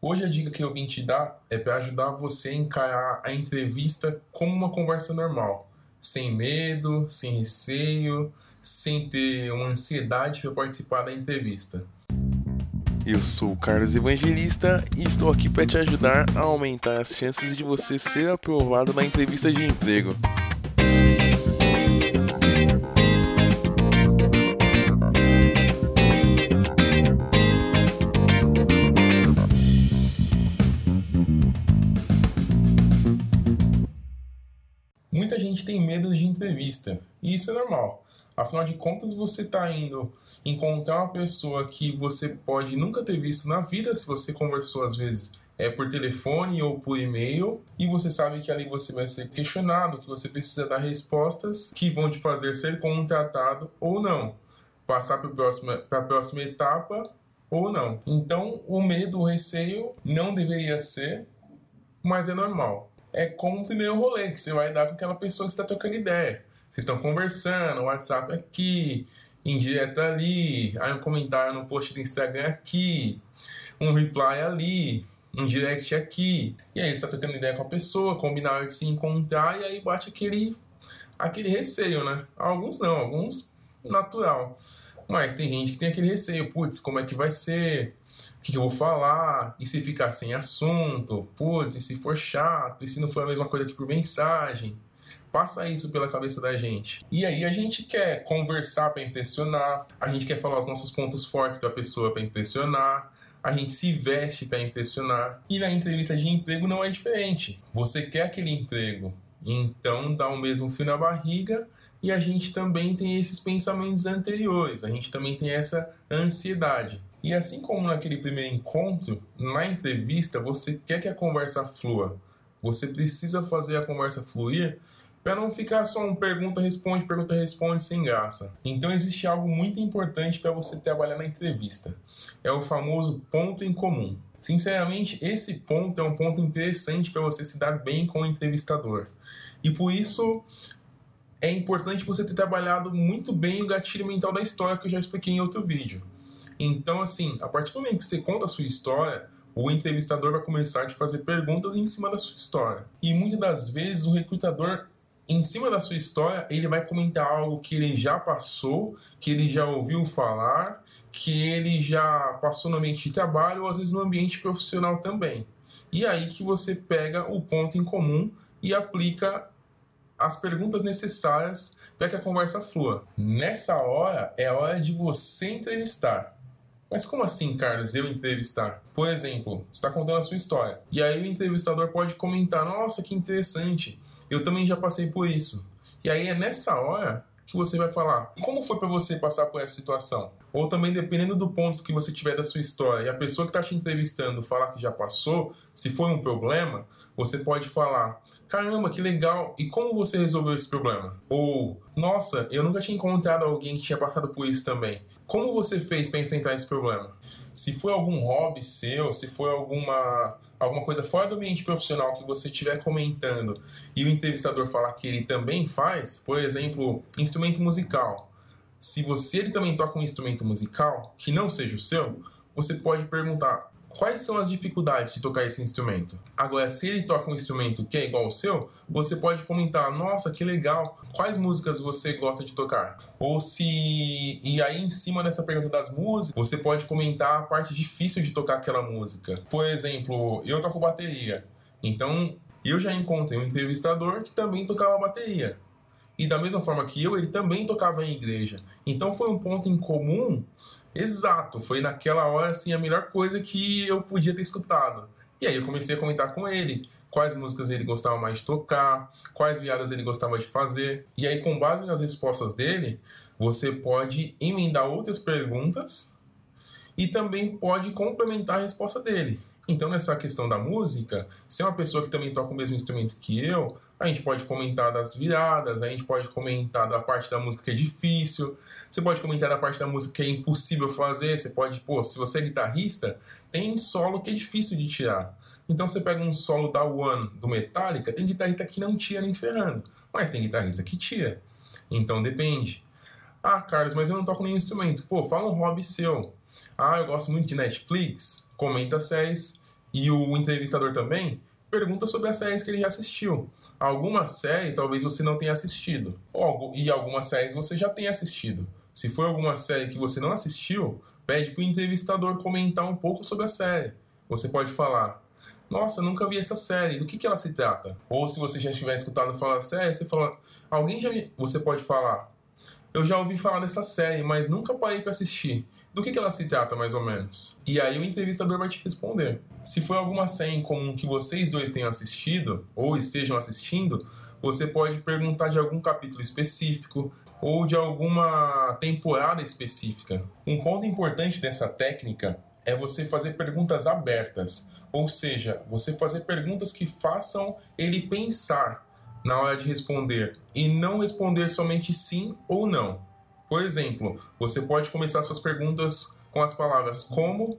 Hoje a dica que eu vim te dar é para ajudar você a encarar a entrevista como uma conversa normal, sem medo, sem receio, sem ter uma ansiedade para participar da entrevista. Eu sou o Carlos Evangelista e estou aqui para te ajudar a aumentar as chances de você ser aprovado na entrevista de emprego. Entrevista, e isso é normal. Afinal de contas, você está indo encontrar uma pessoa que você pode nunca ter visto na vida, se você conversou às vezes é por telefone ou por e-mail, e você sabe que ali você vai ser questionado, que você precisa dar respostas que vão te fazer ser contratado ou não, passar para a próxima, próxima etapa ou não. Então, o medo, o receio não deveria ser, mas é normal. É como o primeiro rolê que você vai dar com aquela pessoa que está trocando ideia. Vocês estão conversando, WhatsApp aqui, indireta ali, aí um comentário no post do Instagram aqui, um reply ali, um direct aqui. E aí você está trocando ideia com a pessoa, combinaram de se encontrar e aí bate aquele, aquele receio, né? Alguns não, alguns natural. Mas tem gente que tem aquele receio, putz, como é que vai ser? O que, eu vou falar? E se ficar sem assunto? Putz, e se for chato? E se não for a mesma coisa que por mensagem? Passa isso pela cabeça da gente. E aí a gente quer conversar para impressionar, a gente quer falar os nossos pontos fortes para a pessoa para impressionar, a gente se veste para impressionar. E na entrevista de emprego não é diferente. Você quer aquele emprego, então dá o mesmo fio na barriga e a gente também tem esses pensamentos anteriores, a gente também tem essa ansiedade. E assim como naquele primeiro encontro, na entrevista você quer que a conversa flua. Você precisa fazer a conversa fluir para não ficar só um pergunta responde, pergunta responde sem graça. Então existe algo muito importante para você trabalhar na entrevista. É o famoso ponto em comum. Sinceramente, esse ponto é um ponto interessante para você se dar bem com o entrevistador. E por isso é importante você ter trabalhado muito bem o gatilho mental da história que eu já expliquei em outro vídeo. Então, assim, a partir do momento que você conta a sua história, o entrevistador vai começar a te fazer perguntas em cima da sua história. E muitas das vezes o recrutador em cima da sua história, ele vai comentar algo que ele já passou, que ele já ouviu falar, que ele já passou no ambiente de trabalho ou às vezes no ambiente profissional também. E aí que você pega o ponto em comum e aplica as perguntas necessárias para que a conversa flua. Nessa hora é a hora de você entrevistar. Mas como assim, Carlos, eu entrevistar? Por exemplo, você está contando a sua história. E aí o entrevistador pode comentar: Nossa, que interessante. Eu também já passei por isso. E aí é nessa hora que você vai falar como foi para você passar por essa situação. Ou também, dependendo do ponto que você tiver da sua história e a pessoa que está te entrevistando falar que já passou, se foi um problema, você pode falar: caramba, que legal, e como você resolveu esse problema? Ou, nossa, eu nunca tinha encontrado alguém que tinha passado por isso também. Como você fez para enfrentar esse problema? Se foi algum hobby seu, se foi alguma alguma coisa fora do ambiente profissional que você estiver comentando e o entrevistador falar que ele também faz, por exemplo, instrumento musical. Se você ele também toca um instrumento musical que não seja o seu, você pode perguntar: quais são as dificuldades de tocar esse instrumento. Agora, se ele toca um instrumento que é igual ao seu, você pode comentar: nossa, que legal, quais músicas você gosta de tocar? Ou se. E aí, em cima dessa pergunta das músicas, você pode comentar a parte difícil de tocar aquela música. Por exemplo, eu toco bateria. Então, eu já encontrei um entrevistador que também tocava bateria. E da mesma forma que eu, ele também tocava em igreja. Então foi um ponto em comum Exato, foi naquela hora assim a melhor coisa que eu podia ter escutado. E aí eu comecei a comentar com ele quais músicas ele gostava mais de tocar, quais viadas ele gostava de fazer. E aí com base nas respostas dele, você pode emendar outras perguntas e também pode complementar a resposta dele. Então, nessa questão da música, se é uma pessoa que também toca o mesmo instrumento que eu, a gente pode comentar das viradas, a gente pode comentar da parte da música que é difícil, você pode comentar da parte da música que é impossível fazer, você pode, pô, se você é guitarrista, tem solo que é difícil de tirar. Então você pega um solo da One do Metallica, tem guitarrista que não tira nem ferrando, mas tem guitarrista que tira. Então depende. Ah, Carlos, mas eu não toco nenhum instrumento. Pô, fala um hobby seu. Ah, eu gosto muito de Netflix. Comenta séries E o entrevistador também pergunta sobre as séries que ele já assistiu. Alguma série talvez você não tenha assistido, e algumas séries você já tenha assistido. Se for alguma série que você não assistiu, pede para o entrevistador comentar um pouco sobre a série. Você pode falar: Nossa, nunca vi essa série, do que, que ela se trata? Ou se você já estiver escutado falar da série, você fala: Alguém já vi... Você pode falar: Eu já ouvi falar dessa série, mas nunca parei para assistir. Do que, que ela se trata, mais ou menos? E aí o entrevistador vai te responder. Se for alguma série em comum que vocês dois tenham assistido, ou estejam assistindo, você pode perguntar de algum capítulo específico, ou de alguma temporada específica. Um ponto importante dessa técnica é você fazer perguntas abertas, ou seja, você fazer perguntas que façam ele pensar na hora de responder e não responder somente sim ou não. Por exemplo, você pode começar suas perguntas com as palavras como,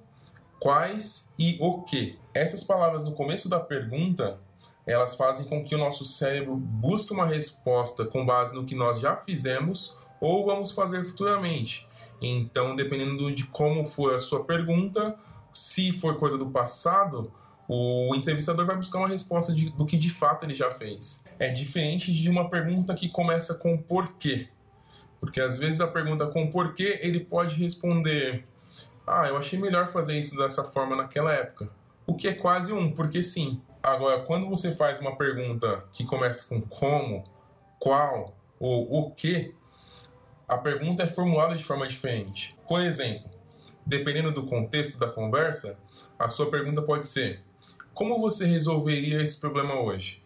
quais e o que. Essas palavras no começo da pergunta, elas fazem com que o nosso cérebro busque uma resposta com base no que nós já fizemos ou vamos fazer futuramente. Então, dependendo de como for a sua pergunta, se for coisa do passado, o entrevistador vai buscar uma resposta de, do que de fato ele já fez. É diferente de uma pergunta que começa com porquê. Porque às vezes a pergunta com porquê ele pode responder: Ah, eu achei melhor fazer isso dessa forma naquela época. O que é quase um porque sim. Agora, quando você faz uma pergunta que começa com como, qual ou o que, a pergunta é formulada de forma diferente. Por exemplo, dependendo do contexto da conversa, a sua pergunta pode ser: Como você resolveria esse problema hoje?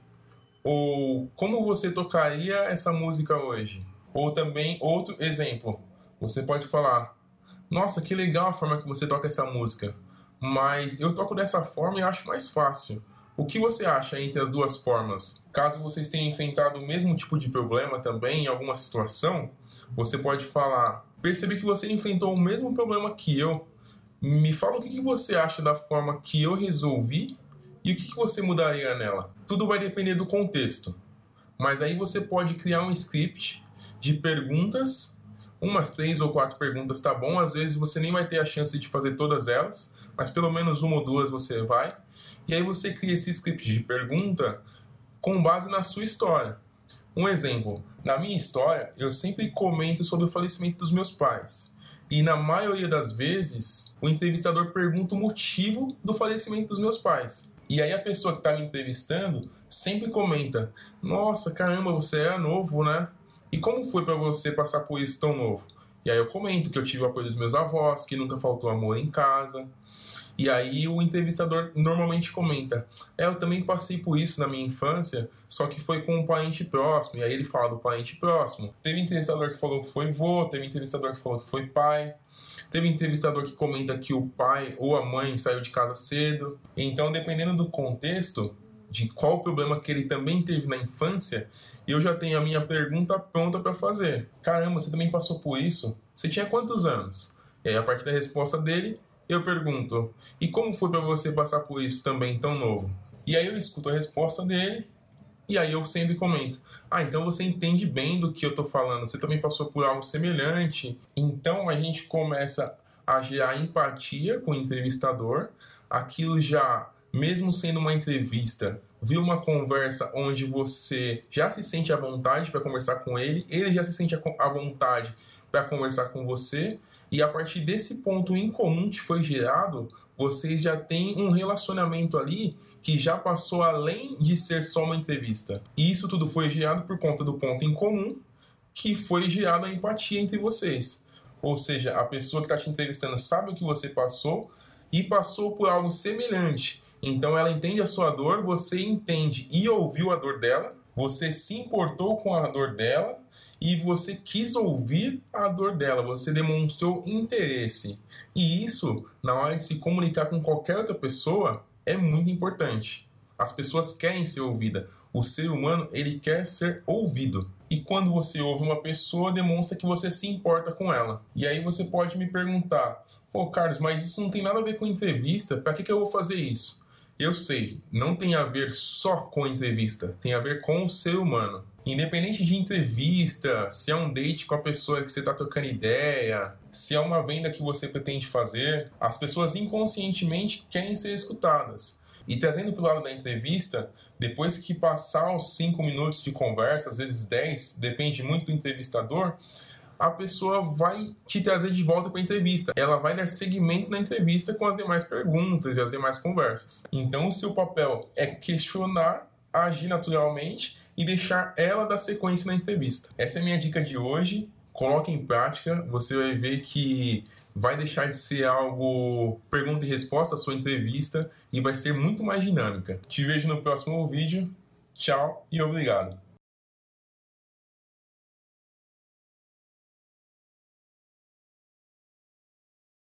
Ou como você tocaria essa música hoje? Ou também, outro exemplo, você pode falar: Nossa, que legal a forma que você toca essa música, mas eu toco dessa forma e acho mais fácil. O que você acha entre as duas formas? Caso vocês tenham enfrentado o mesmo tipo de problema também em alguma situação, você pode falar: Percebi que você enfrentou o mesmo problema que eu. Me fala o que você acha da forma que eu resolvi e o que você mudaria nela. Tudo vai depender do contexto. Mas aí você pode criar um script de perguntas, umas três ou quatro perguntas tá bom. Às vezes você nem vai ter a chance de fazer todas elas, mas pelo menos uma ou duas você vai. E aí você cria esse script de pergunta com base na sua história. Um exemplo, na minha história, eu sempre comento sobre o falecimento dos meus pais. E na maioria das vezes, o entrevistador pergunta o motivo do falecimento dos meus pais. E aí a pessoa que está me entrevistando sempre comenta: Nossa, caramba, você é novo, né? E como foi para você passar por isso tão novo? E aí eu comento que eu tive o apoio dos meus avós, que nunca faltou amor em casa. E aí o entrevistador normalmente comenta: É, eu também passei por isso na minha infância, só que foi com um parente próximo. E aí ele fala do parente próximo. Teve entrevistador que falou que foi vô, teve entrevistador que falou que foi pai. Teve entrevistador que comenta que o pai ou a mãe saiu de casa cedo. Então, dependendo do contexto, de qual problema que ele também teve na infância, eu já tenho a minha pergunta pronta para fazer. Caramba, você também passou por isso? Você tinha quantos anos? E aí, a partir da resposta dele, eu pergunto: e como foi para você passar por isso também tão novo? E aí eu escuto a resposta dele e aí eu sempre comento: ah, então você entende bem do que eu tô falando, você também passou por algo semelhante. Então a gente começa a gerar empatia com o entrevistador, aquilo já, mesmo sendo uma entrevista, viu uma conversa onde você já se sente à vontade para conversar com ele, ele já se sente à vontade para conversar com você, e a partir desse ponto em comum que foi gerado, vocês já têm um relacionamento ali que já passou além de ser só uma entrevista. E isso tudo foi gerado por conta do ponto em comum, que foi gerada a empatia entre vocês. Ou seja, a pessoa que está te entrevistando sabe o que você passou e passou por algo semelhante. Então ela entende a sua dor, você entende e ouviu a dor dela, você se importou com a dor dela e você quis ouvir a dor dela, você demonstrou interesse. E isso, na hora de se comunicar com qualquer outra pessoa, é muito importante. As pessoas querem ser ouvidas. O ser humano, ele quer ser ouvido. E quando você ouve uma pessoa, demonstra que você se importa com ela. E aí você pode me perguntar: "Pô, Carlos, mas isso não tem nada a ver com entrevista. Para que que eu vou fazer isso?" Eu sei, não tem a ver só com entrevista, tem a ver com o ser humano. Independente de entrevista, se é um date com a pessoa que você está trocando ideia, se é uma venda que você pretende fazer, as pessoas inconscientemente querem ser escutadas. E trazendo para o lado da entrevista, depois que passar os 5 minutos de conversa, às vezes 10, depende muito do entrevistador, a pessoa vai te trazer de volta para a entrevista. Ela vai dar seguimento na entrevista com as demais perguntas e as demais conversas. Então, o seu papel é questionar, agir naturalmente e deixar ela dar sequência na entrevista. Essa é a minha dica de hoje. Coloque em prática, você vai ver que vai deixar de ser algo pergunta e resposta a sua entrevista e vai ser muito mais dinâmica. Te vejo no próximo vídeo. Tchau e obrigado.